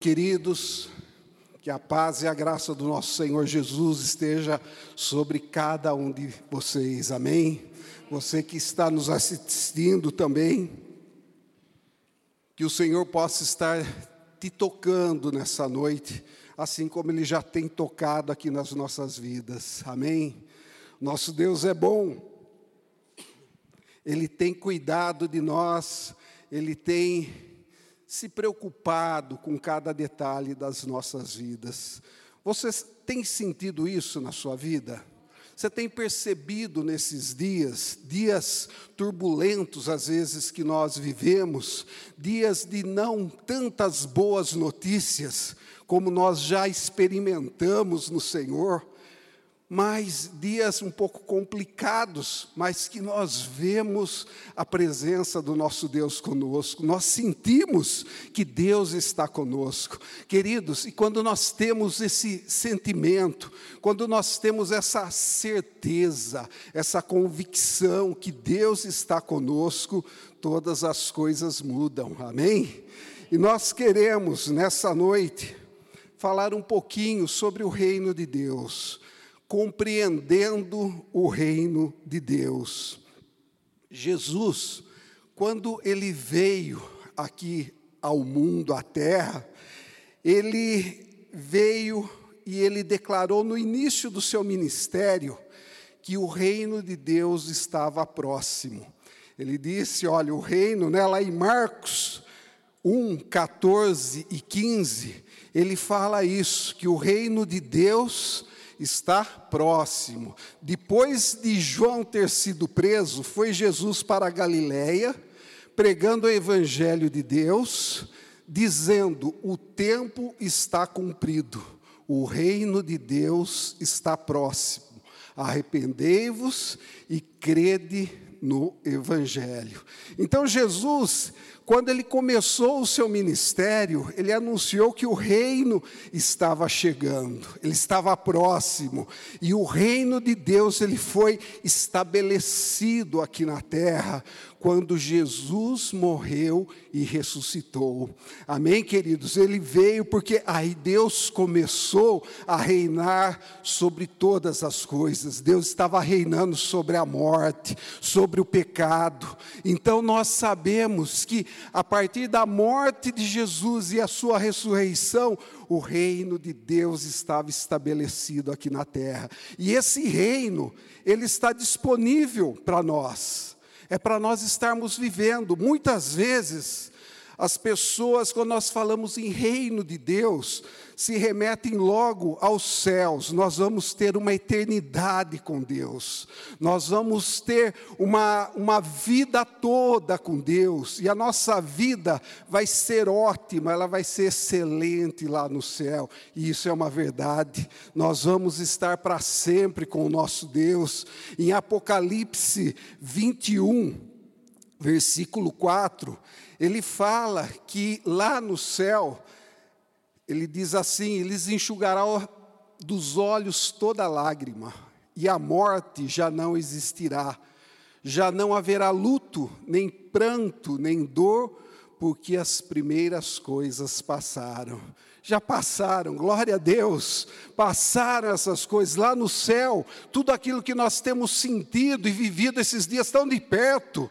Queridos, que a paz e a graça do nosso Senhor Jesus esteja sobre cada um de vocês, amém? Você que está nos assistindo também, que o Senhor possa estar te tocando nessa noite, assim como Ele já tem tocado aqui nas nossas vidas, amém? Nosso Deus é bom, Ele tem cuidado de nós, Ele tem se preocupado com cada detalhe das nossas vidas. Você tem sentido isso na sua vida? Você tem percebido nesses dias, dias turbulentos às vezes que nós vivemos, dias de não tantas boas notícias, como nós já experimentamos no Senhor, mais dias um pouco complicados, mas que nós vemos a presença do nosso Deus conosco, nós sentimos que Deus está conosco. Queridos, e quando nós temos esse sentimento, quando nós temos essa certeza, essa convicção que Deus está conosco, todas as coisas mudam, amém? E nós queremos nessa noite falar um pouquinho sobre o reino de Deus compreendendo o reino de Deus. Jesus, quando ele veio aqui ao mundo, à terra, ele veio e ele declarou no início do seu ministério que o reino de Deus estava próximo. Ele disse: Olha, o reino, né, lá em Marcos 1, 14 e 15, ele fala isso, que o reino de Deus está próximo. Depois de João ter sido preso, foi Jesus para a Galiléia, pregando o evangelho de Deus, dizendo: "O tempo está cumprido, o reino de Deus está próximo. Arrependei-vos e crede no evangelho". Então Jesus quando ele começou o seu ministério, ele anunciou que o reino estava chegando, ele estava próximo, e o reino de Deus ele foi estabelecido aqui na terra quando Jesus morreu e ressuscitou. Amém, queridos? Ele veio porque aí Deus começou a reinar sobre todas as coisas. Deus estava reinando sobre a morte, sobre o pecado. Então nós sabemos que a partir da morte de Jesus e a sua ressurreição, o reino de Deus estava estabelecido aqui na terra. E esse reino, ele está disponível para nós é para nós estarmos vivendo. Muitas vezes, as pessoas, quando nós falamos em reino de Deus, se remetem logo aos céus. Nós vamos ter uma eternidade com Deus. Nós vamos ter uma, uma vida toda com Deus. E a nossa vida vai ser ótima, ela vai ser excelente lá no céu. E isso é uma verdade. Nós vamos estar para sempre com o nosso Deus. Em Apocalipse 21, versículo 4, ele fala que lá no céu ele diz assim: Eles enxugarão dos olhos toda lágrima, e a morte já não existirá, já não haverá luto, nem pranto, nem dor, porque as primeiras coisas passaram. Já passaram, glória a Deus, passaram essas coisas lá no céu, tudo aquilo que nós temos sentido e vivido esses dias tão de perto,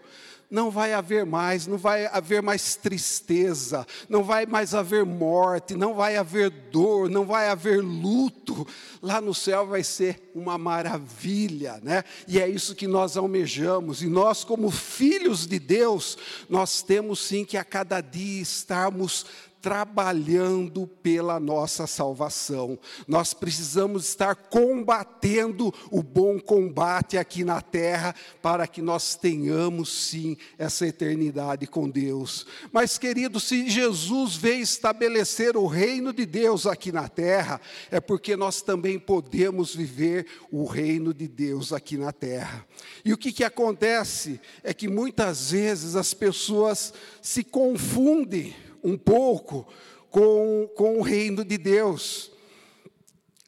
não vai haver mais, não vai haver mais tristeza, não vai mais haver morte, não vai haver dor, não vai haver luto. Lá no céu vai ser uma maravilha, né? E é isso que nós almejamos. E nós, como filhos de Deus, nós temos sim que a cada dia estarmos trabalhando pela nossa salvação. Nós precisamos estar combatendo o bom combate aqui na terra para que nós tenhamos sim essa eternidade com Deus. Mas querido, se Jesus veio estabelecer o reino de Deus aqui na terra, é porque nós também podemos viver o reino de Deus aqui na terra. E o que que acontece é que muitas vezes as pessoas se confundem um pouco com, com o reino de Deus.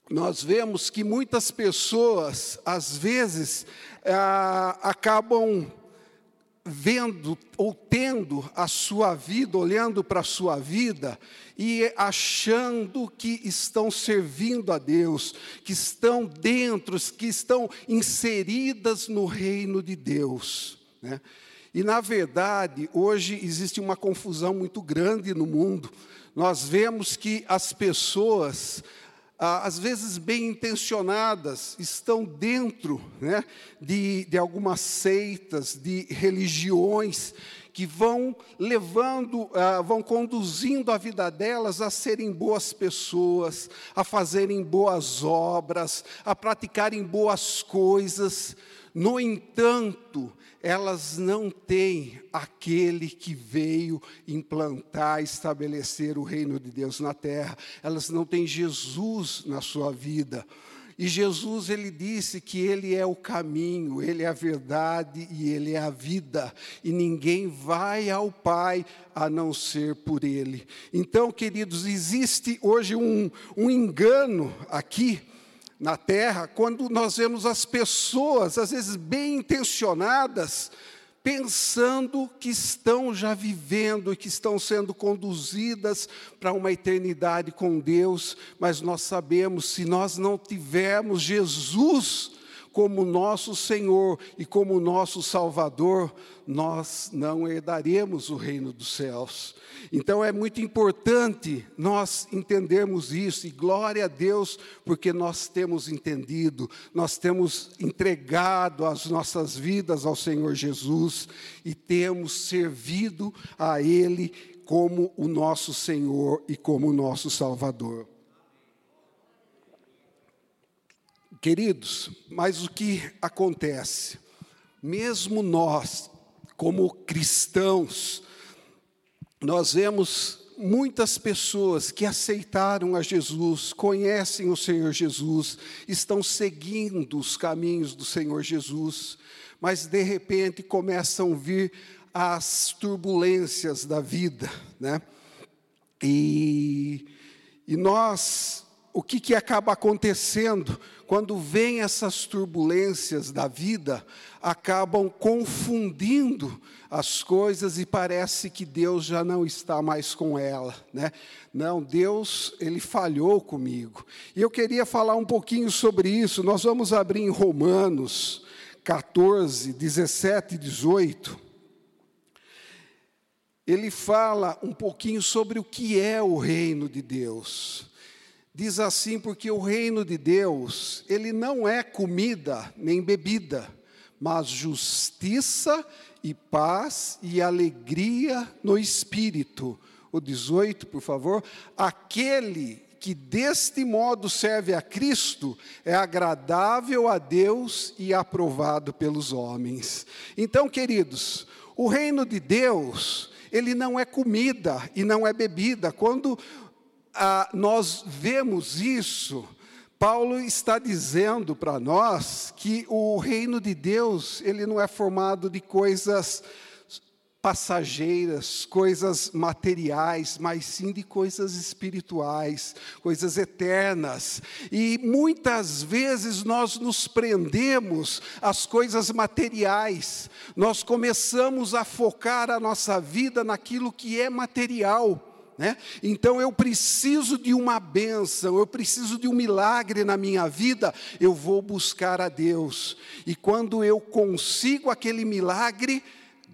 Nós vemos que muitas pessoas, às vezes, ah, acabam vendo ou tendo a sua vida, olhando para a sua vida e achando que estão servindo a Deus, que estão dentro, que estão inseridas no reino de Deus. Né? E, na verdade, hoje existe uma confusão muito grande no mundo. Nós vemos que as pessoas às vezes bem intencionadas, estão dentro né, de, de algumas seitas, de religiões, que vão levando, vão conduzindo a vida delas a serem boas pessoas, a fazerem boas obras, a praticarem boas coisas. No entanto, elas não têm aquele que veio implantar, estabelecer o reino de Deus na terra. Elas não têm Jesus na sua vida. E Jesus, ele disse que ele é o caminho, ele é a verdade e ele é a vida. E ninguém vai ao Pai a não ser por ele. Então, queridos, existe hoje um, um engano aqui na terra, quando nós vemos as pessoas, às vezes bem intencionadas, pensando que estão já vivendo e que estão sendo conduzidas para uma eternidade com Deus, mas nós sabemos, se nós não tivermos Jesus como nosso Senhor e como nosso Salvador, nós não herdaremos o reino dos céus. Então é muito importante nós entendermos isso, e glória a Deus, porque nós temos entendido, nós temos entregado as nossas vidas ao Senhor Jesus e temos servido a Ele como o nosso Senhor e como o nosso Salvador. Queridos, mas o que acontece? Mesmo nós, como cristãos, nós vemos muitas pessoas que aceitaram a Jesus, conhecem o Senhor Jesus, estão seguindo os caminhos do Senhor Jesus, mas de repente começam a vir as turbulências da vida, né? E, e nós o que, que acaba acontecendo quando vem essas turbulências da vida, acabam confundindo as coisas e parece que Deus já não está mais com ela, né? Não, Deus, ele falhou comigo. E eu queria falar um pouquinho sobre isso. Nós vamos abrir em Romanos 14, 17 e 18. Ele fala um pouquinho sobre o que é o reino de Deus. Diz assim porque o reino de Deus, ele não é comida nem bebida, mas justiça e paz e alegria no espírito. O 18, por favor. Aquele que deste modo serve a Cristo é agradável a Deus e aprovado pelos homens. Então, queridos, o reino de Deus, ele não é comida e não é bebida. Quando ah, nós vemos isso, Paulo está dizendo para nós que o reino de Deus, ele não é formado de coisas passageiras, coisas materiais, mas sim de coisas espirituais, coisas eternas. E muitas vezes nós nos prendemos às coisas materiais, nós começamos a focar a nossa vida naquilo que é material. Né? Então eu preciso de uma bênção, eu preciso de um milagre na minha vida, eu vou buscar a Deus. E quando eu consigo aquele milagre,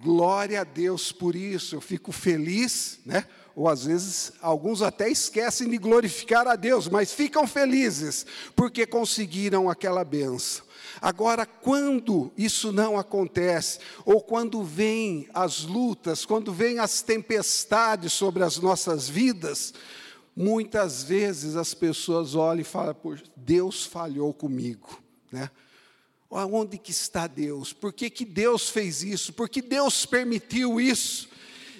glória a Deus por isso, eu fico feliz, né? ou às vezes alguns até esquecem de glorificar a Deus, mas ficam felizes porque conseguiram aquela benção. Agora, quando isso não acontece, ou quando vêm as lutas, quando vêm as tempestades sobre as nossas vidas, muitas vezes as pessoas olham e falam: Deus falhou comigo, né? Onde que está Deus? Por que, que Deus fez isso? Por que Deus permitiu isso?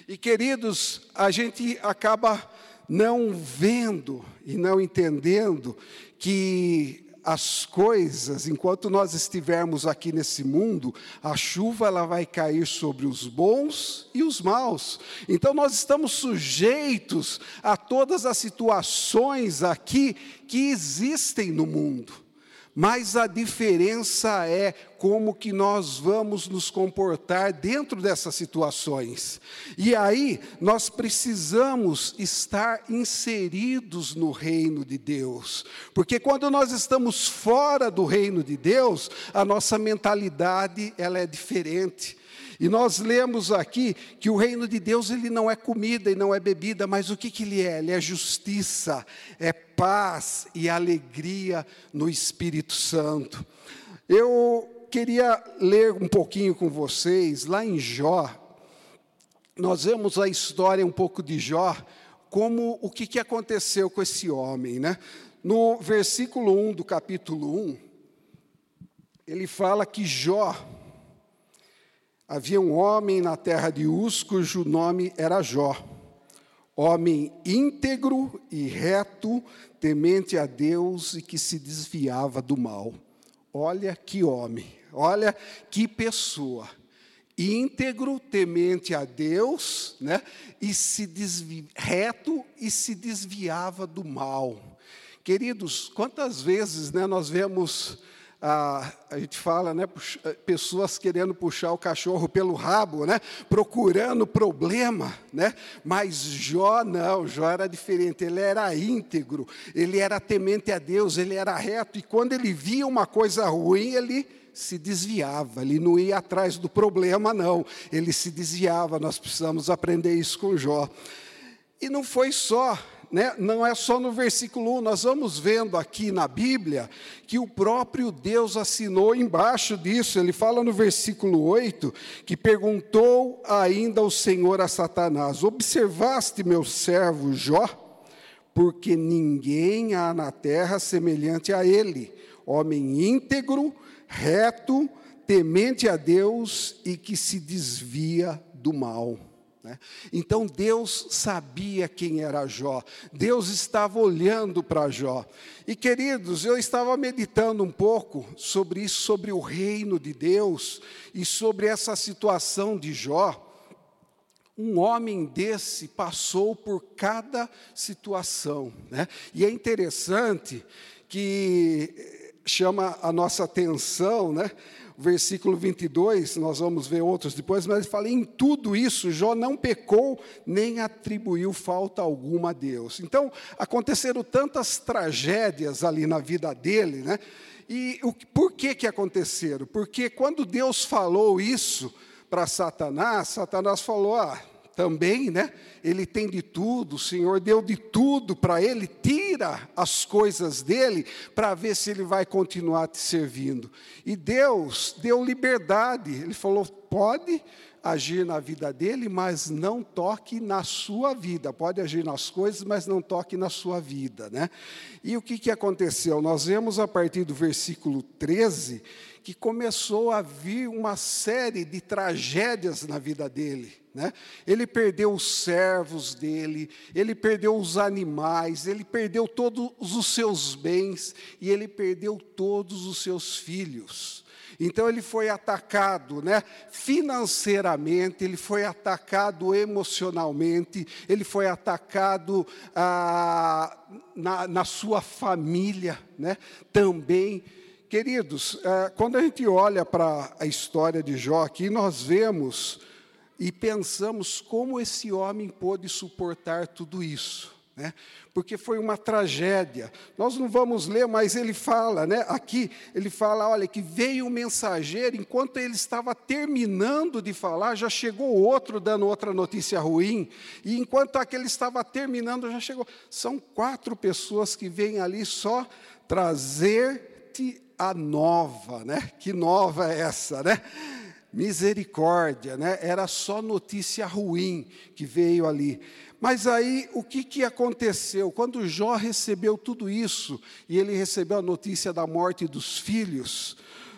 E queridos, a gente acaba não vendo e não entendendo que as coisas, enquanto nós estivermos aqui nesse mundo, a chuva ela vai cair sobre os bons e os maus. Então nós estamos sujeitos a todas as situações aqui que existem no mundo. Mas a diferença é como que nós vamos nos comportar dentro dessas situações. E aí nós precisamos estar inseridos no reino de Deus, porque quando nós estamos fora do reino de Deus, a nossa mentalidade ela é diferente. E nós lemos aqui que o reino de Deus ele não é comida e não é bebida, mas o que, que ele é? Ele é justiça, é paz e alegria no Espírito Santo. Eu queria ler um pouquinho com vocês, lá em Jó, nós vemos a história um pouco de Jó, como o que, que aconteceu com esse homem, né? No versículo 1 do capítulo 1, ele fala que Jó, Havia um homem na terra de Uz, cujo nome era Jó, homem íntegro e reto, temente a Deus e que se desviava do mal. Olha que homem, olha que pessoa. Íntegro, temente a Deus, né? E se desvi, reto e se desviava do mal. Queridos, quantas vezes, né, nós vemos a, a gente fala, né, eh, pessoas querendo puxar o cachorro pelo rabo, né, procurando problema, né, mas Jó não, Jó era diferente, ele era íntegro, ele era temente a Deus, ele era reto, e quando ele via uma coisa ruim, ele se desviava, ele não ia atrás do problema, não, ele se desviava, nós precisamos aprender isso com Jó. E não foi só né, não é só no versículo 1, nós vamos vendo aqui na Bíblia que o próprio Deus assinou embaixo disso. Ele fala no versículo 8 que perguntou ainda o Senhor a Satanás: Observaste meu servo Jó? Porque ninguém há na terra semelhante a ele, homem íntegro, reto, temente a Deus e que se desvia do mal. Né? Então Deus sabia quem era Jó, Deus estava olhando para Jó. E queridos, eu estava meditando um pouco sobre isso, sobre o reino de Deus e sobre essa situação de Jó. Um homem desse passou por cada situação, né? E é interessante que chama a nossa atenção, né? Versículo 22, nós vamos ver outros depois, mas ele fala: em tudo isso, Jó não pecou, nem atribuiu falta alguma a Deus. Então, aconteceram tantas tragédias ali na vida dele, né? E o, por que, que aconteceram? Porque quando Deus falou isso para Satanás, Satanás falou: ah, também, né? Ele tem de tudo, o Senhor deu de tudo para ele, tira as coisas dele para ver se ele vai continuar te servindo. E Deus deu liberdade, ele falou: pode agir na vida dele, mas não toque na sua vida. Pode agir nas coisas, mas não toque na sua vida, né? E o que, que aconteceu? Nós vemos a partir do versículo 13 que começou a vir uma série de tragédias na vida dele. Né? Ele perdeu os servos dele, ele perdeu os animais, ele perdeu todos os seus bens e ele perdeu todos os seus filhos. Então ele foi atacado, né, financeiramente, ele foi atacado emocionalmente, ele foi atacado ah, na, na, sua família, né, também Queridos, é, quando a gente olha para a história de Jó aqui, nós vemos e pensamos como esse homem pôde suportar tudo isso. Né? Porque foi uma tragédia. Nós não vamos ler, mas ele fala, né? aqui, ele fala: olha, que veio um mensageiro, enquanto ele estava terminando de falar, já chegou outro dando outra notícia ruim, e enquanto aquele estava terminando, já chegou. São quatro pessoas que vêm ali só trazer-te a nova, né? Que nova é essa, né? Misericórdia, né? Era só notícia ruim que veio ali. Mas aí o que, que aconteceu? Quando Jó recebeu tudo isso, e ele recebeu a notícia da morte dos filhos,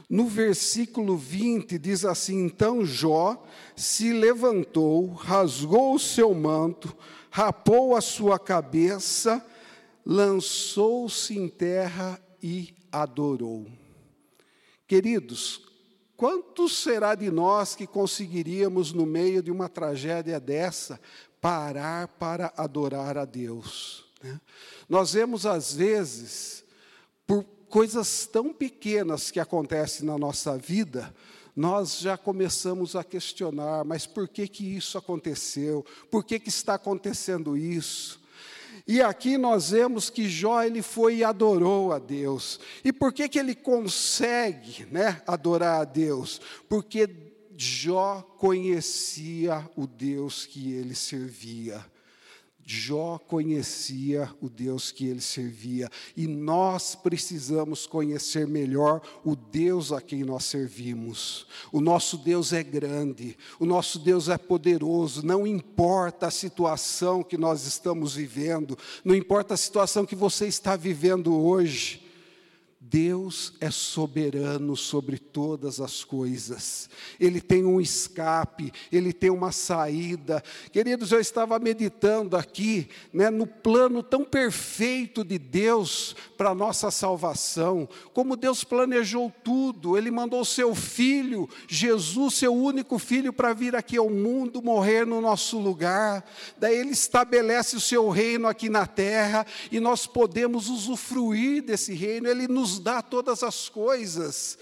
no versículo 20 diz assim: Então Jó se levantou, rasgou o seu manto, rapou a sua cabeça, lançou-se em terra e adorou. Queridos, quanto será de nós que conseguiríamos, no meio de uma tragédia dessa, parar para adorar a Deus? Né? Nós vemos, às vezes, por coisas tão pequenas que acontecem na nossa vida, nós já começamos a questionar, mas por que que isso aconteceu? Por que que está acontecendo isso? E aqui nós vemos que Jó ele foi e adorou a Deus. E por que que ele consegue, né, adorar a Deus? Porque Jó conhecia o Deus que ele servia. Jó conhecia o Deus que ele servia, e nós precisamos conhecer melhor o Deus a quem nós servimos. O nosso Deus é grande, o nosso Deus é poderoso, não importa a situação que nós estamos vivendo, não importa a situação que você está vivendo hoje, Deus é soberano sobre todas as coisas. Ele tem um escape, ele tem uma saída. Queridos, eu estava meditando aqui, né, no plano tão perfeito de Deus para a nossa salvação. Como Deus planejou tudo. Ele mandou seu filho, Jesus, seu único filho, para vir aqui ao mundo, morrer no nosso lugar. Daí ele estabelece o seu reino aqui na terra e nós podemos usufruir desse reino. Ele nos dá todas as coisas.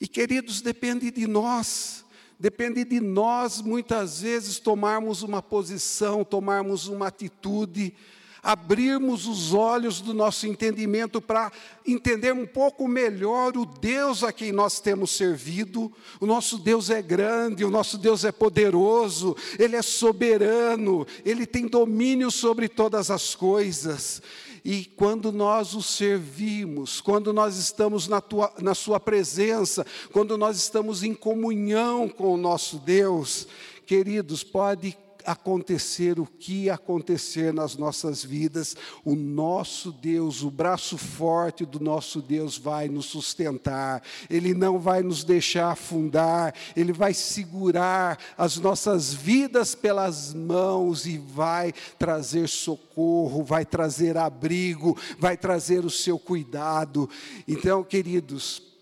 E queridos, depende de nós, depende de nós muitas vezes tomarmos uma posição, tomarmos uma atitude, abrirmos os olhos do nosso entendimento para entender um pouco melhor o Deus a quem nós temos servido. O nosso Deus é grande, o nosso Deus é poderoso, Ele é soberano, Ele tem domínio sobre todas as coisas. E quando nós o servimos, quando nós estamos na, tua, na Sua presença, quando nós estamos em comunhão com o nosso Deus, queridos, pode acontecer o que acontecer nas nossas vidas, o nosso Deus, o braço forte do nosso Deus vai nos sustentar, Ele não vai nos deixar afundar, Ele vai segurar as nossas vidas pelas mãos e vai trazer socorro, vai trazer abrigo, vai trazer o seu cuidado. Então, queridos,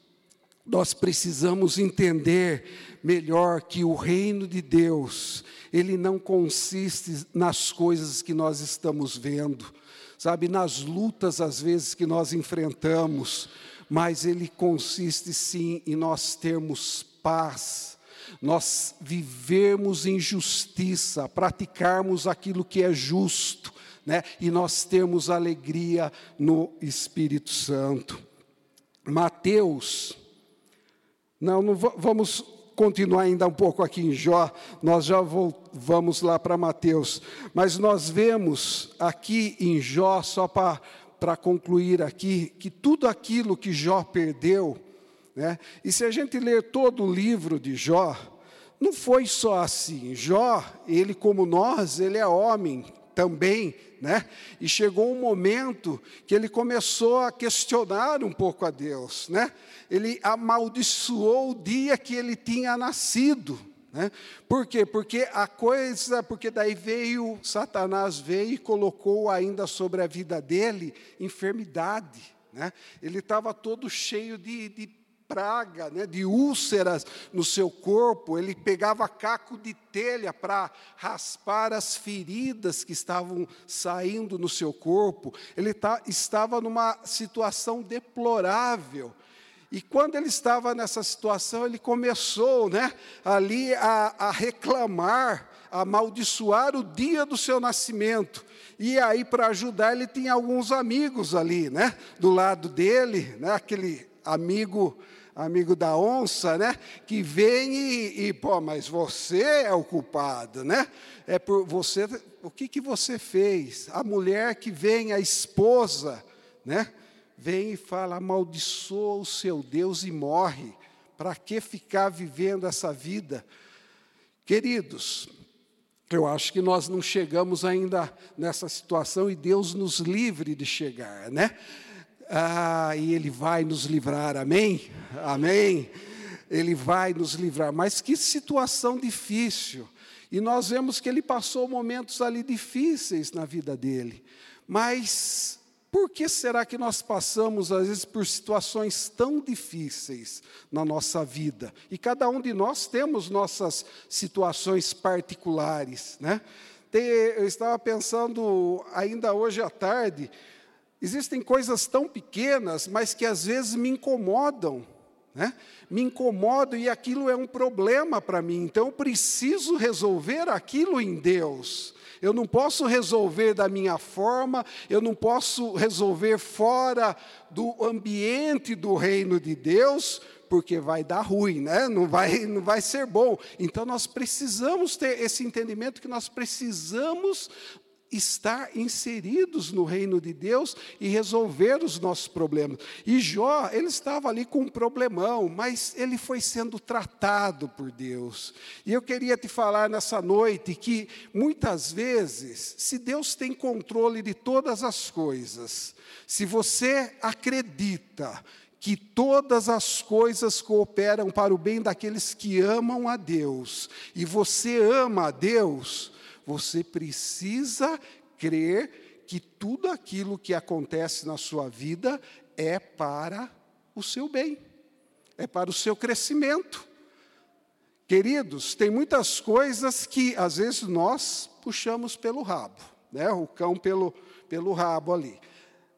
nós precisamos entender melhor que o reino de Deus, ele não consiste nas coisas que nós estamos vendo, sabe, nas lutas às vezes que nós enfrentamos, mas ele consiste sim em nós termos paz, nós vivermos em justiça, praticarmos aquilo que é justo, né? E nós termos alegria no Espírito Santo. Mateus, não, não vamos continuar ainda um pouco aqui em Jó, nós já vamos lá para Mateus, mas nós vemos aqui em Jó, só para concluir aqui, que tudo aquilo que Jó perdeu, né, e se a gente ler todo o livro de Jó, não foi só assim. Jó, ele como nós, ele é homem também, né? E chegou um momento que ele começou a questionar um pouco a Deus, né? ele amaldiçoou o dia que ele tinha nascido. Né? Por quê? Porque a coisa, porque daí veio, Satanás veio e colocou ainda sobre a vida dele enfermidade. Né? Ele estava todo cheio de, de praga, né, de úlceras no seu corpo, ele pegava caco de telha para raspar as feridas que estavam saindo no seu corpo, ele tá, estava numa situação deplorável. E quando ele estava nessa situação, ele começou né, ali a, a reclamar, a amaldiçoar o dia do seu nascimento. E aí, para ajudar, ele tinha alguns amigos ali, né, do lado dele, né, aquele amigo amigo da onça, né? Que vem e, e, pô, mas você é o culpado, né? É por você, o que que você fez? A mulher que vem, a esposa, né? vem e fala: amaldiçoa o seu Deus e morre. Para que ficar vivendo essa vida? Queridos, eu acho que nós não chegamos ainda nessa situação e Deus nos livre de chegar, né? Ah, e Ele vai nos livrar, amém? Amém? Ele vai nos livrar, mas que situação difícil. E nós vemos que ele passou momentos ali difíceis na vida dele, mas por que será que nós passamos, às vezes, por situações tão difíceis na nossa vida? E cada um de nós temos nossas situações particulares, né? eu estava pensando, ainda hoje à tarde, Existem coisas tão pequenas, mas que às vezes me incomodam. Né? Me incomodam e aquilo é um problema para mim. Então eu preciso resolver aquilo em Deus. Eu não posso resolver da minha forma, eu não posso resolver fora do ambiente do reino de Deus, porque vai dar ruim, né? não, vai, não vai ser bom. Então nós precisamos ter esse entendimento que nós precisamos estar inseridos no reino de Deus e resolver os nossos problemas. E Jó, ele estava ali com um problemão, mas ele foi sendo tratado por Deus. E eu queria te falar nessa noite que muitas vezes, se Deus tem controle de todas as coisas, se você acredita que todas as coisas cooperam para o bem daqueles que amam a Deus, e você ama a Deus, você precisa crer que tudo aquilo que acontece na sua vida é para o seu bem, é para o seu crescimento. Queridos, tem muitas coisas que às vezes nós puxamos pelo rabo, né? O cão pelo, pelo rabo ali.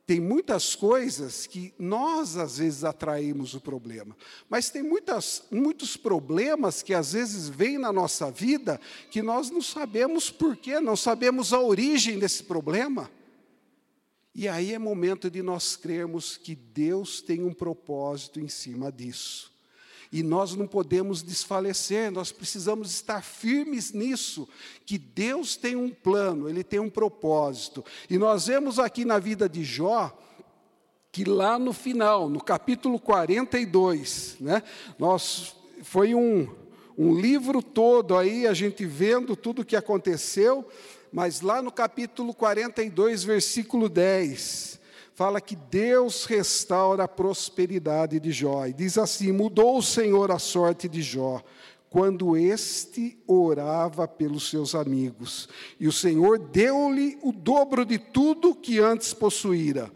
Tem muitas coisas que nós, às vezes, atraímos o problema. Mas tem muitas, muitos problemas que, às vezes, vêm na nossa vida que nós não sabemos porquê, não sabemos a origem desse problema. E aí é momento de nós crermos que Deus tem um propósito em cima disso. E nós não podemos desfalecer, nós precisamos estar firmes nisso, que Deus tem um plano, Ele tem um propósito. E nós vemos aqui na vida de Jó, que lá no final, no capítulo 42, né, nós, foi um, um livro todo aí, a gente vendo tudo o que aconteceu, mas lá no capítulo 42, versículo 10, fala que Deus restaura a prosperidade de Jó. E diz assim: Mudou o Senhor a sorte de Jó, quando este orava pelos seus amigos. E o Senhor deu-lhe o dobro de tudo que antes possuíra.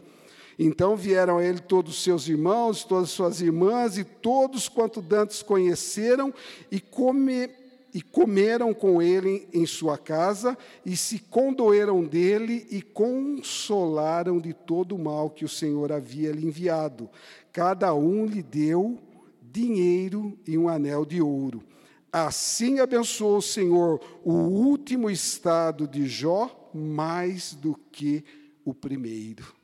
Então vieram a ele todos os seus irmãos, todas as suas irmãs e todos quanto dantes conheceram e come, e comeram com ele em sua casa, e se condoeram dele e consolaram de todo o mal que o Senhor havia lhe enviado. Cada um lhe deu dinheiro e um anel de ouro. Assim abençoou o Senhor o último estado de Jó mais do que o primeiro.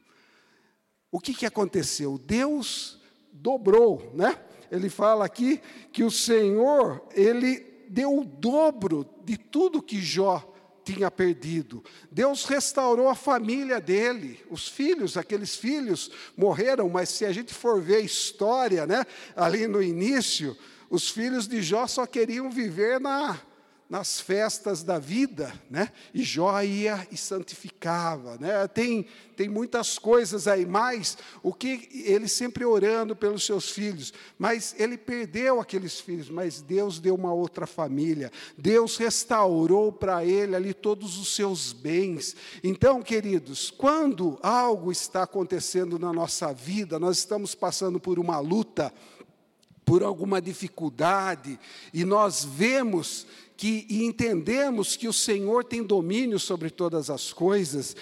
O que, que aconteceu? Deus dobrou, né? Ele fala aqui que o Senhor, ele deu o dobro de tudo que Jó tinha perdido. Deus restaurou a família dele, os filhos, aqueles filhos morreram, mas se a gente for ver a história, né, ali no início, os filhos de Jó só queriam viver na nas festas da vida, né? E Jó ia e santificava, né? Tem tem muitas coisas aí, mas o que ele sempre orando pelos seus filhos, mas ele perdeu aqueles filhos, mas Deus deu uma outra família. Deus restaurou para ele ali todos os seus bens. Então, queridos, quando algo está acontecendo na nossa vida, nós estamos passando por uma luta, por alguma dificuldade, e nós vemos que e entendemos que o Senhor tem domínio sobre todas as coisas,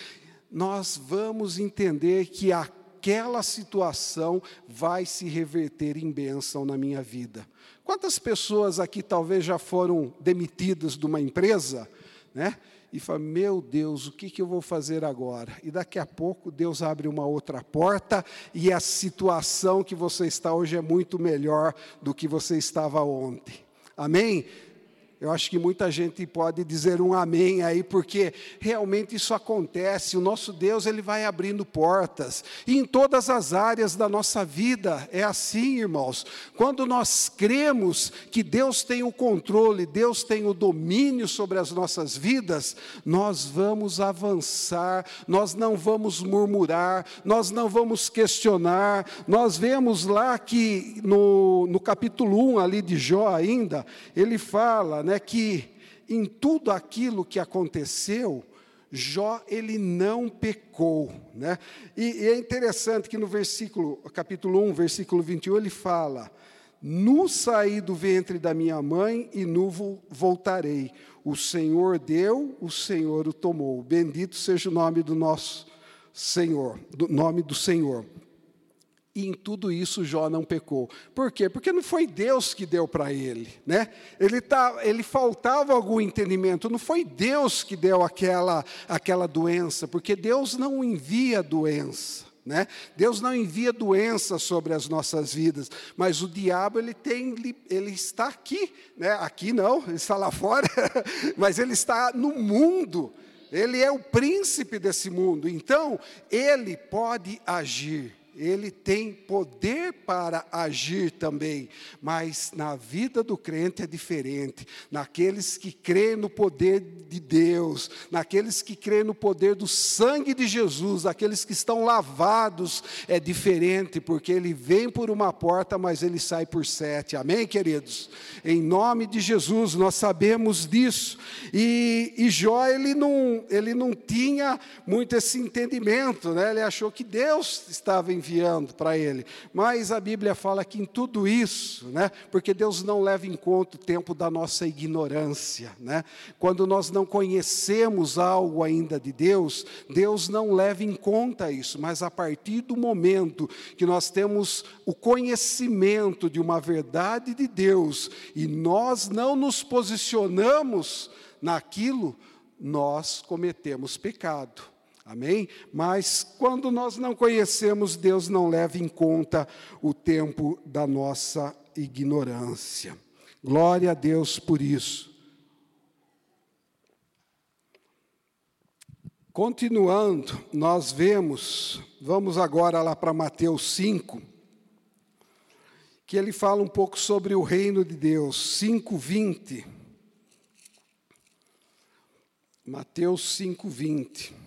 nós vamos entender que aquela situação vai se reverter em bênção na minha vida. Quantas pessoas aqui talvez já foram demitidas de uma empresa, né? E fala, meu Deus, o que, que eu vou fazer agora? E daqui a pouco Deus abre uma outra porta e a situação que você está hoje é muito melhor do que você estava ontem. Amém? Eu acho que muita gente pode dizer um amém aí, porque realmente isso acontece. O nosso Deus, ele vai abrindo portas. E em todas as áreas da nossa vida é assim, irmãos. Quando nós cremos que Deus tem o controle, Deus tem o domínio sobre as nossas vidas, nós vamos avançar, nós não vamos murmurar, nós não vamos questionar. Nós vemos lá que no, no capítulo 1 ali de Jó ainda, ele fala, né? Né, que em tudo aquilo que aconteceu, Jó ele não pecou, né? E, e, é interessante que no versículo, capítulo 1, versículo 21, ele fala: "No saí do ventre da minha mãe e no voltarei. O Senhor deu, o Senhor o tomou. Bendito seja o nome do nosso Senhor, do nome do Senhor. E em tudo isso Jó não pecou. Por quê? Porque não foi Deus que deu para ele, né? Ele tá, ele faltava algum entendimento. Não foi Deus que deu aquela aquela doença, porque Deus não envia doença. Né? Deus não envia doença sobre as nossas vidas, mas o diabo ele tem, ele está aqui, né? Aqui não, ele está lá fora, mas ele está no mundo. Ele é o príncipe desse mundo, então ele pode agir ele tem poder para agir também, mas na vida do crente é diferente. Naqueles que creem no poder de Deus, naqueles que creem no poder do sangue de Jesus, aqueles que estão lavados, é diferente, porque ele vem por uma porta, mas ele sai por sete. Amém, queridos? Em nome de Jesus, nós sabemos disso. E, e Jó, ele não, ele não tinha muito esse entendimento, né? ele achou que Deus estava enviando enviando para ele. Mas a Bíblia fala que em tudo isso, né, porque Deus não leva em conta o tempo da nossa ignorância, né? Quando nós não conhecemos algo ainda de Deus, Deus não leva em conta isso, mas a partir do momento que nós temos o conhecimento de uma verdade de Deus e nós não nos posicionamos naquilo, nós cometemos pecado. Amém? Mas quando nós não conhecemos, Deus não leva em conta o tempo da nossa ignorância. Glória a Deus por isso. Continuando, nós vemos, vamos agora lá para Mateus 5, que ele fala um pouco sobre o reino de Deus, 5:20. Mateus 5:20.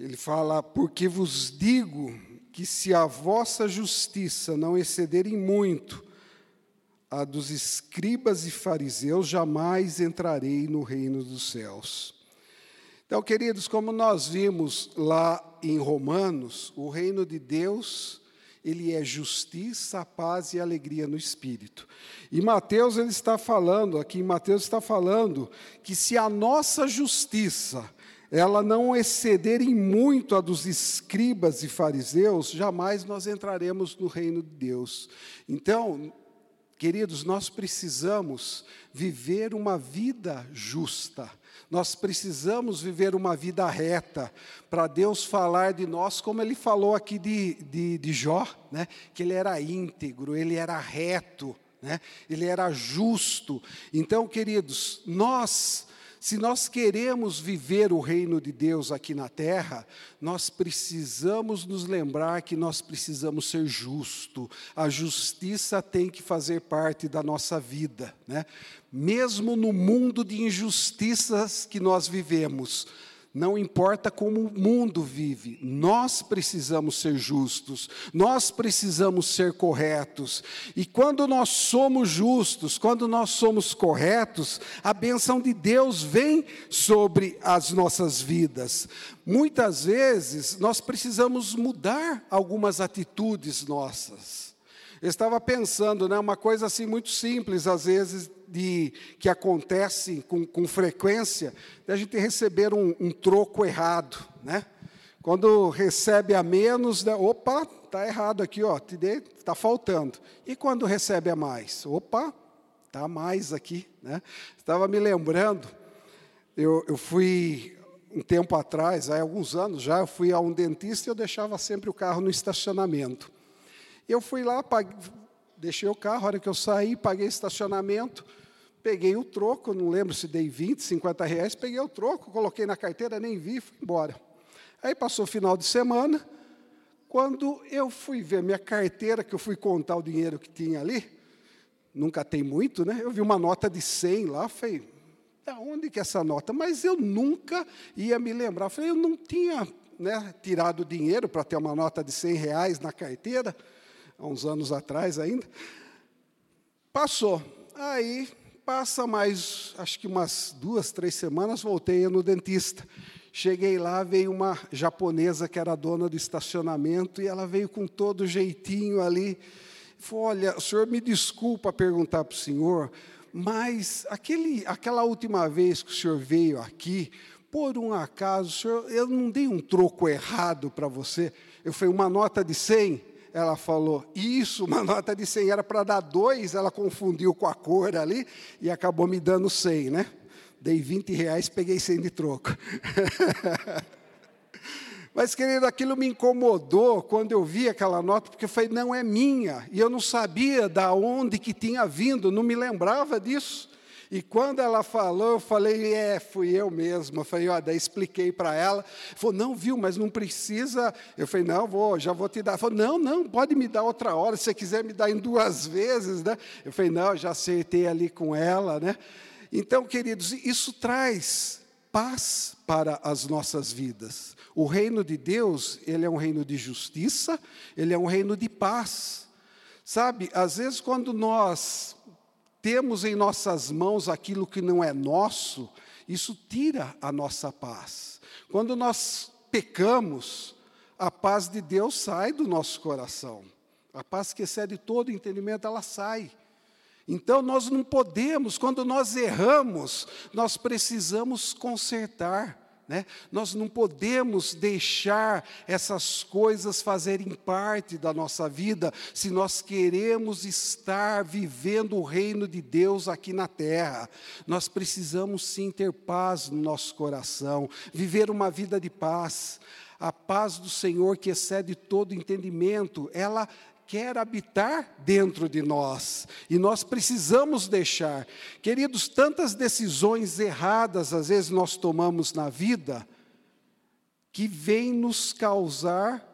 Ele fala: Porque vos digo que se a vossa justiça não excederem muito a dos escribas e fariseus, jamais entrarei no reino dos céus. Então, queridos, como nós vimos lá em Romanos, o reino de Deus, ele é justiça, paz e alegria no espírito. E Mateus ele está falando, aqui em Mateus está falando que se a nossa justiça ela não excederem muito a dos escribas e fariseus, jamais nós entraremos no reino de Deus. Então, queridos, nós precisamos viver uma vida justa. Nós precisamos viver uma vida reta para Deus falar de nós, como Ele falou aqui de, de, de Jó, né? que ele era íntegro, ele era reto, né? ele era justo. Então, queridos, nós se nós queremos viver o reino de Deus aqui na terra, nós precisamos nos lembrar que nós precisamos ser justo. A justiça tem que fazer parte da nossa vida, né? Mesmo no mundo de injustiças que nós vivemos, não importa como o mundo vive, nós precisamos ser justos, nós precisamos ser corretos. E quando nós somos justos, quando nós somos corretos, a benção de Deus vem sobre as nossas vidas. Muitas vezes nós precisamos mudar algumas atitudes nossas. Eu estava pensando, né, uma coisa assim muito simples, às vezes, de, que acontece com, com frequência, de a gente receber um, um troco errado, né? Quando recebe a menos, né, opa, está errado aqui, ó, está faltando. E quando recebe a mais? Opa, está mais aqui. Né? Estava me lembrando, eu, eu fui um tempo atrás, há alguns anos já, eu fui a um dentista e eu deixava sempre o carro no estacionamento. Eu fui lá, paguei, deixei o carro, a hora que eu saí, paguei estacionamento, Peguei o troco, não lembro se dei 20, 50 reais, peguei o troco, coloquei na carteira, nem vi, fui embora. Aí passou o final de semana, quando eu fui ver minha carteira, que eu fui contar o dinheiro que tinha ali, nunca tem muito, né? Eu vi uma nota de 100 lá, falei, da onde que é essa nota? Mas eu nunca ia me lembrar. Falei, eu não tinha né, tirado dinheiro para ter uma nota de 100 reais na carteira, há uns anos atrás ainda. Passou. Aí Passa mais, acho que umas duas, três semanas, voltei no dentista. Cheguei lá, veio uma japonesa que era dona do estacionamento e ela veio com todo jeitinho ali. Falou: Olha, o senhor me desculpa perguntar para o senhor, mas aquele, aquela última vez que o senhor veio aqui, por um acaso, senhor, eu não dei um troco errado para você? Eu falei, uma nota de 100? Ela falou, isso, uma nota de 100 era para dar dois, ela confundiu com a cor ali e acabou me dando 100, né? Dei 20 reais, peguei 100 de troco. Mas, querido, aquilo me incomodou quando eu vi aquela nota, porque eu falei, não é minha. E eu não sabia da onde que tinha vindo, não me lembrava disso. E quando ela falou, eu falei, é, fui eu mesma. Eu falei, ó, daí expliquei para ela. Falou, não, viu, mas não precisa. Eu falei, não, vou, já vou te dar. Falou, não, não, pode me dar outra hora, se você quiser me dar em duas vezes, né? Eu falei, não, já acertei ali com ela, né? Então, queridos, isso traz paz para as nossas vidas. O reino de Deus, ele é um reino de justiça, ele é um reino de paz. Sabe, às vezes quando nós temos em nossas mãos aquilo que não é nosso, isso tira a nossa paz. Quando nós pecamos, a paz de Deus sai do nosso coração. A paz que excede todo entendimento, ela sai. Então nós não podemos, quando nós erramos, nós precisamos consertar. Né? Nós não podemos deixar essas coisas fazerem parte da nossa vida se nós queremos estar vivendo o reino de Deus aqui na terra. Nós precisamos sim ter paz no nosso coração, viver uma vida de paz. A paz do Senhor que excede todo entendimento, ela quer habitar dentro de nós e nós precisamos deixar. Queridos, tantas decisões erradas às vezes nós tomamos na vida que vem nos causar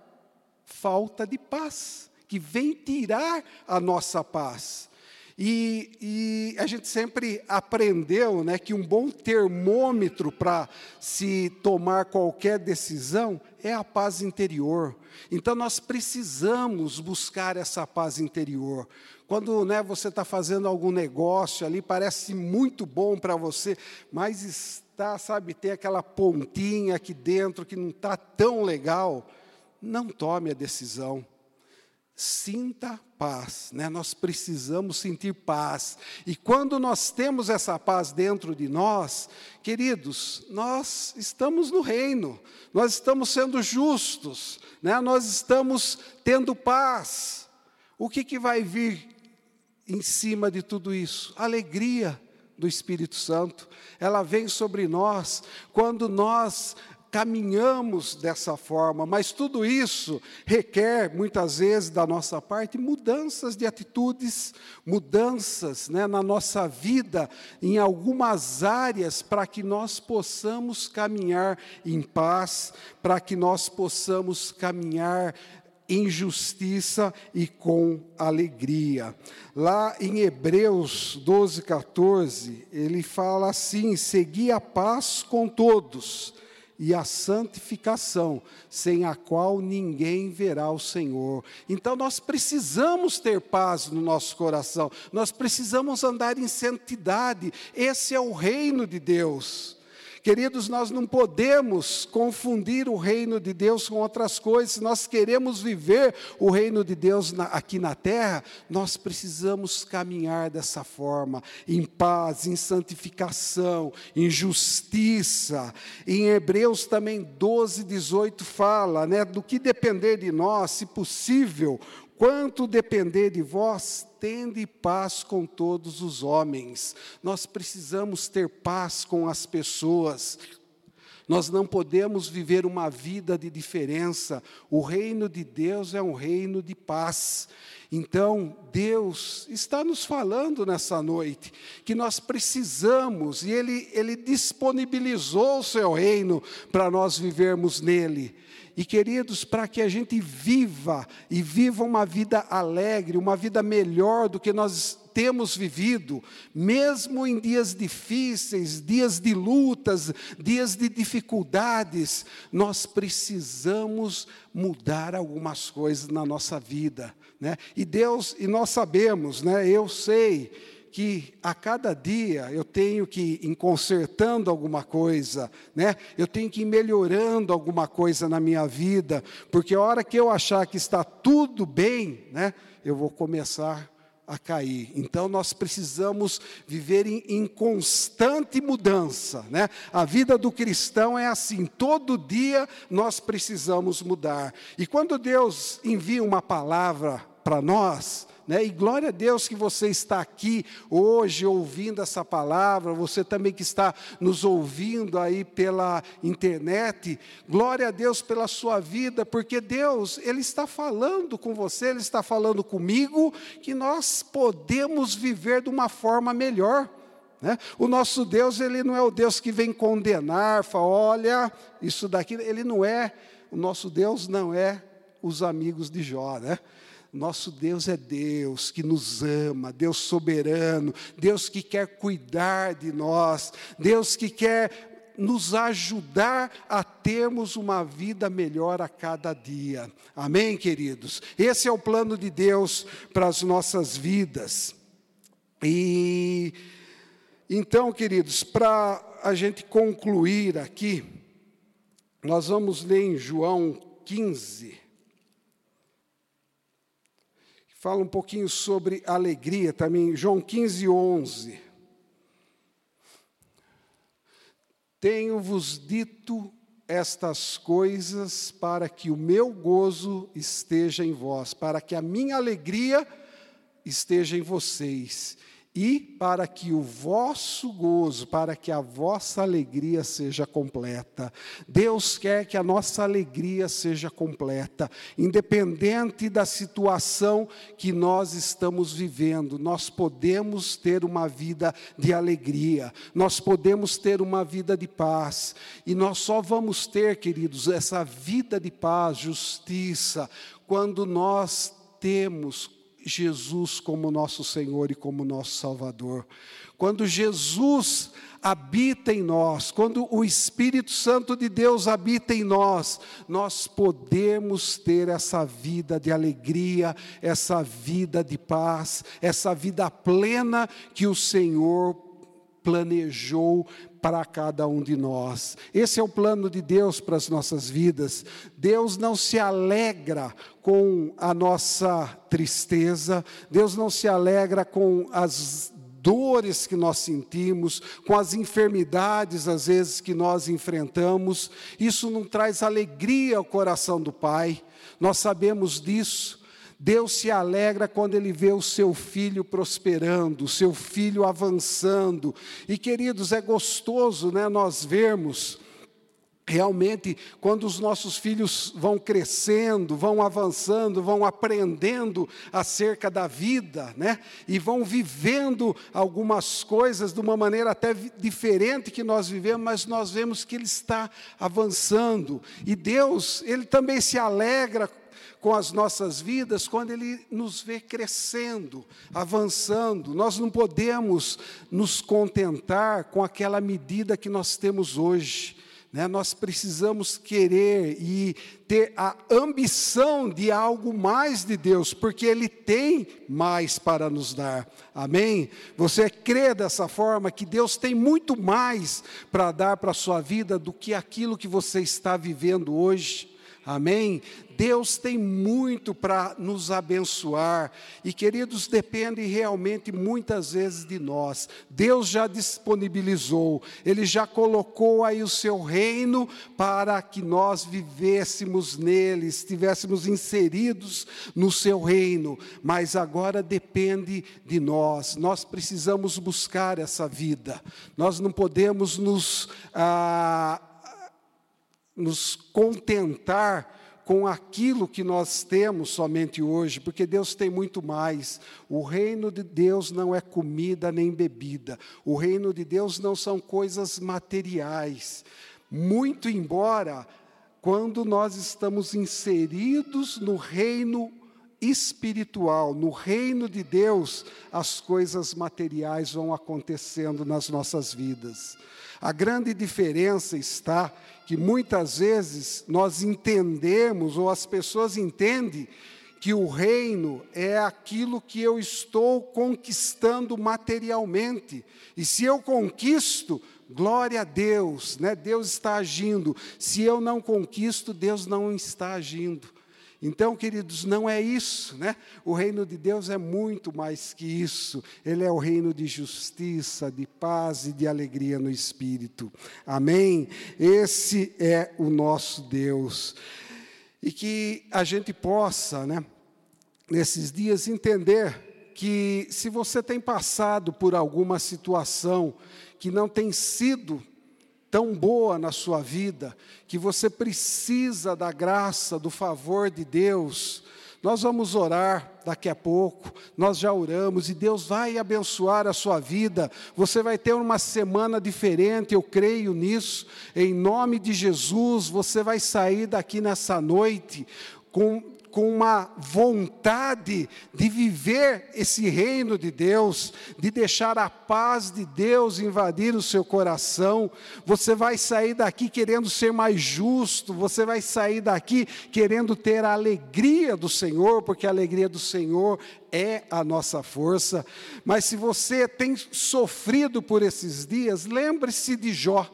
falta de paz, que vem tirar a nossa paz. E, e, a gente sempre aprendeu né, que um bom termômetro para se tomar qualquer decisão é a paz interior. Então nós precisamos buscar essa paz interior. Quando né, você está fazendo algum negócio ali, parece muito bom para você, mas está, sabe, tem aquela pontinha aqui dentro que não está tão legal, não tome a decisão sinta paz, né? Nós precisamos sentir paz. E quando nós temos essa paz dentro de nós, queridos, nós estamos no reino. Nós estamos sendo justos, né? Nós estamos tendo paz. O que que vai vir em cima de tudo isso? Alegria do Espírito Santo. Ela vem sobre nós quando nós caminhamos dessa forma, mas tudo isso requer, muitas vezes, da nossa parte, mudanças de atitudes, mudanças né, na nossa vida, em algumas áreas, para que nós possamos caminhar em paz, para que nós possamos caminhar em justiça e com alegria. Lá em Hebreus 12, 14, ele fala assim: segui a paz com todos e a santificação, sem a qual ninguém verá o Senhor. Então nós precisamos ter paz no nosso coração, nós precisamos andar em santidade, esse é o reino de Deus. Queridos, nós não podemos confundir o reino de Deus com outras coisas. Nós queremos viver o reino de Deus na, aqui na terra, nós precisamos caminhar dessa forma, em paz, em santificação, em justiça. Em Hebreus também 12, 18 fala, né, do que depender de nós, se possível, Quanto depender de vós, tende paz com todos os homens. Nós precisamos ter paz com as pessoas. Nós não podemos viver uma vida de diferença. O reino de Deus é um reino de paz. Então, Deus está nos falando nessa noite que nós precisamos, e Ele, Ele disponibilizou o seu reino para nós vivermos nele. E queridos, para que a gente viva e viva uma vida alegre, uma vida melhor do que nós temos vivido, mesmo em dias difíceis, dias de lutas, dias de dificuldades, nós precisamos mudar algumas coisas na nossa vida, né? E Deus, e nós sabemos, né? Eu sei que a cada dia eu tenho que ir consertando alguma coisa, né? Eu tenho que ir melhorando alguma coisa na minha vida, porque a hora que eu achar que está tudo bem, né? Eu vou começar a cair. Então nós precisamos viver em, em, constante mudança, né? A vida do cristão é assim, todo dia nós precisamos mudar. E quando Deus envia uma palavra para nós, né? E glória a Deus que você está aqui hoje ouvindo essa palavra, você também que está nos ouvindo aí pela internet. Glória a Deus pela sua vida, porque Deus, Ele está falando com você, Ele está falando comigo, que nós podemos viver de uma forma melhor. Né? O nosso Deus, Ele não é o Deus que vem condenar, fala, olha, isso daqui, Ele não é, o nosso Deus não é os amigos de Jó, né? Nosso Deus é Deus que nos ama, Deus soberano, Deus que quer cuidar de nós, Deus que quer nos ajudar a termos uma vida melhor a cada dia. Amém, queridos? Esse é o plano de Deus para as nossas vidas. E então, queridos, para a gente concluir aqui, nós vamos ler em João 15 fala um pouquinho sobre alegria também, João 15, 11. Tenho-vos dito estas coisas para que o meu gozo esteja em vós, para que a minha alegria esteja em vocês e para que o vosso gozo, para que a vossa alegria seja completa. Deus quer que a nossa alegria seja completa, independente da situação que nós estamos vivendo, nós podemos ter uma vida de alegria, nós podemos ter uma vida de paz, e nós só vamos ter, queridos, essa vida de paz, justiça, quando nós temos Jesus como nosso Senhor e como nosso Salvador. Quando Jesus habita em nós, quando o Espírito Santo de Deus habita em nós, nós podemos ter essa vida de alegria, essa vida de paz, essa vida plena que o Senhor planejou para cada um de nós. Esse é o plano de Deus para as nossas vidas. Deus não se alegra com a nossa tristeza, Deus não se alegra com as dores que nós sentimos, com as enfermidades às vezes que nós enfrentamos. Isso não traz alegria ao coração do Pai. Nós sabemos disso. Deus se alegra quando Ele vê o seu filho prosperando, o seu filho avançando. E queridos, é gostoso né, nós vermos realmente quando os nossos filhos vão crescendo, vão avançando, vão aprendendo acerca da vida, né? E vão vivendo algumas coisas de uma maneira até diferente que nós vivemos, mas nós vemos que ele está avançando. E Deus, ele também se alegra com as nossas vidas quando Ele nos vê crescendo, avançando. Nós não podemos nos contentar com aquela medida que nós temos hoje. Né? Nós precisamos querer e ter a ambição de algo mais de Deus, porque Ele tem mais para nos dar. Amém? Você crê dessa forma que Deus tem muito mais para dar para a sua vida do que aquilo que você está vivendo hoje? Amém? Deus tem muito para nos abençoar e, queridos, depende realmente muitas vezes de nós. Deus já disponibilizou, Ele já colocou aí o seu reino para que nós vivêssemos nele, estivéssemos inseridos no seu reino, mas agora depende de nós. Nós precisamos buscar essa vida, nós não podemos nos. Ah, nos contentar com aquilo que nós temos somente hoje, porque Deus tem muito mais. O reino de Deus não é comida nem bebida. O reino de Deus não são coisas materiais. Muito embora quando nós estamos inseridos no reino espiritual, no reino de Deus, as coisas materiais vão acontecendo nas nossas vidas. A grande diferença está que muitas vezes nós entendemos, ou as pessoas entendem, que o reino é aquilo que eu estou conquistando materialmente. E se eu conquisto, glória a Deus, né? Deus está agindo. Se eu não conquisto, Deus não está agindo. Então, queridos, não é isso, né? O reino de Deus é muito mais que isso. Ele é o reino de justiça, de paz e de alegria no espírito. Amém? Esse é o nosso Deus. E que a gente possa, né, nesses dias entender que se você tem passado por alguma situação que não tem sido tão boa na sua vida, que você precisa da graça, do favor de Deus, nós vamos orar daqui a pouco, nós já oramos e Deus vai abençoar a sua vida. Você vai ter uma semana diferente, eu creio nisso. Em nome de Jesus, você vai sair daqui nessa noite com com uma vontade de viver esse reino de Deus, de deixar a paz de Deus invadir o seu coração. Você vai sair daqui querendo ser mais justo, você vai sair daqui querendo ter a alegria do Senhor, porque a alegria do Senhor é a nossa força. Mas se você tem sofrido por esses dias, lembre-se de Jó.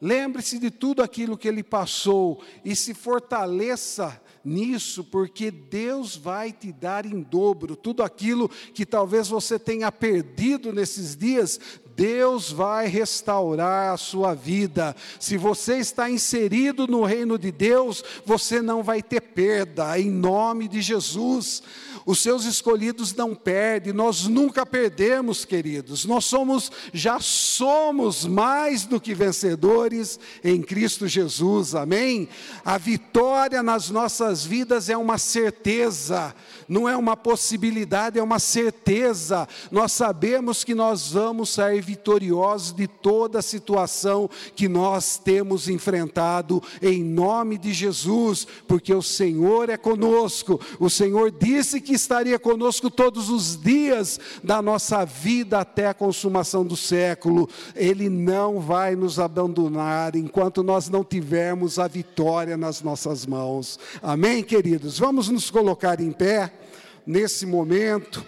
Lembre-se de tudo aquilo que ele passou e se fortaleça nisso, porque Deus vai te dar em dobro tudo aquilo que talvez você tenha perdido nesses dias. Deus vai restaurar a sua vida. Se você está inserido no reino de Deus, você não vai ter perda, em nome de Jesus. Os seus escolhidos não perdem, nós nunca perdemos, queridos. Nós somos, já somos mais do que vencedores em Cristo Jesus, amém? A vitória nas nossas vidas é uma certeza, não é uma possibilidade, é uma certeza. Nós sabemos que nós vamos sair vitoriosos de toda a situação que nós temos enfrentado, em nome de Jesus, porque o Senhor é conosco, o Senhor disse que estaria conosco todos os dias da nossa vida até a consumação do século. Ele não vai nos abandonar enquanto nós não tivermos a vitória nas nossas mãos. Amém, queridos? Vamos nos colocar em pé nesse momento.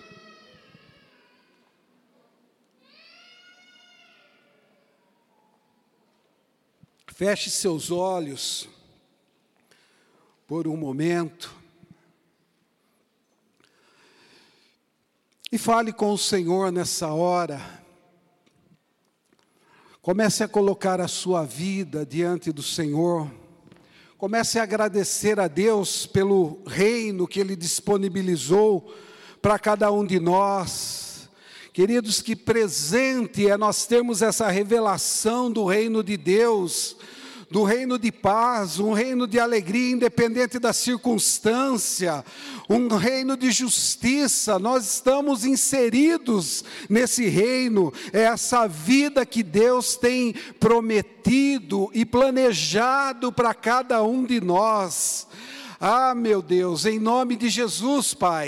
Feche seus olhos por um momento. E fale com o Senhor nessa hora. Comece a colocar a sua vida diante do Senhor. Comece a agradecer a Deus pelo reino que Ele disponibilizou para cada um de nós. Queridos, que presente é nós termos essa revelação do reino de Deus do reino de paz, um reino de alegria independente da circunstância, um reino de justiça. Nós estamos inseridos nesse reino, é essa vida que Deus tem prometido e planejado para cada um de nós. Ah, meu Deus, em nome de Jesus, Pai.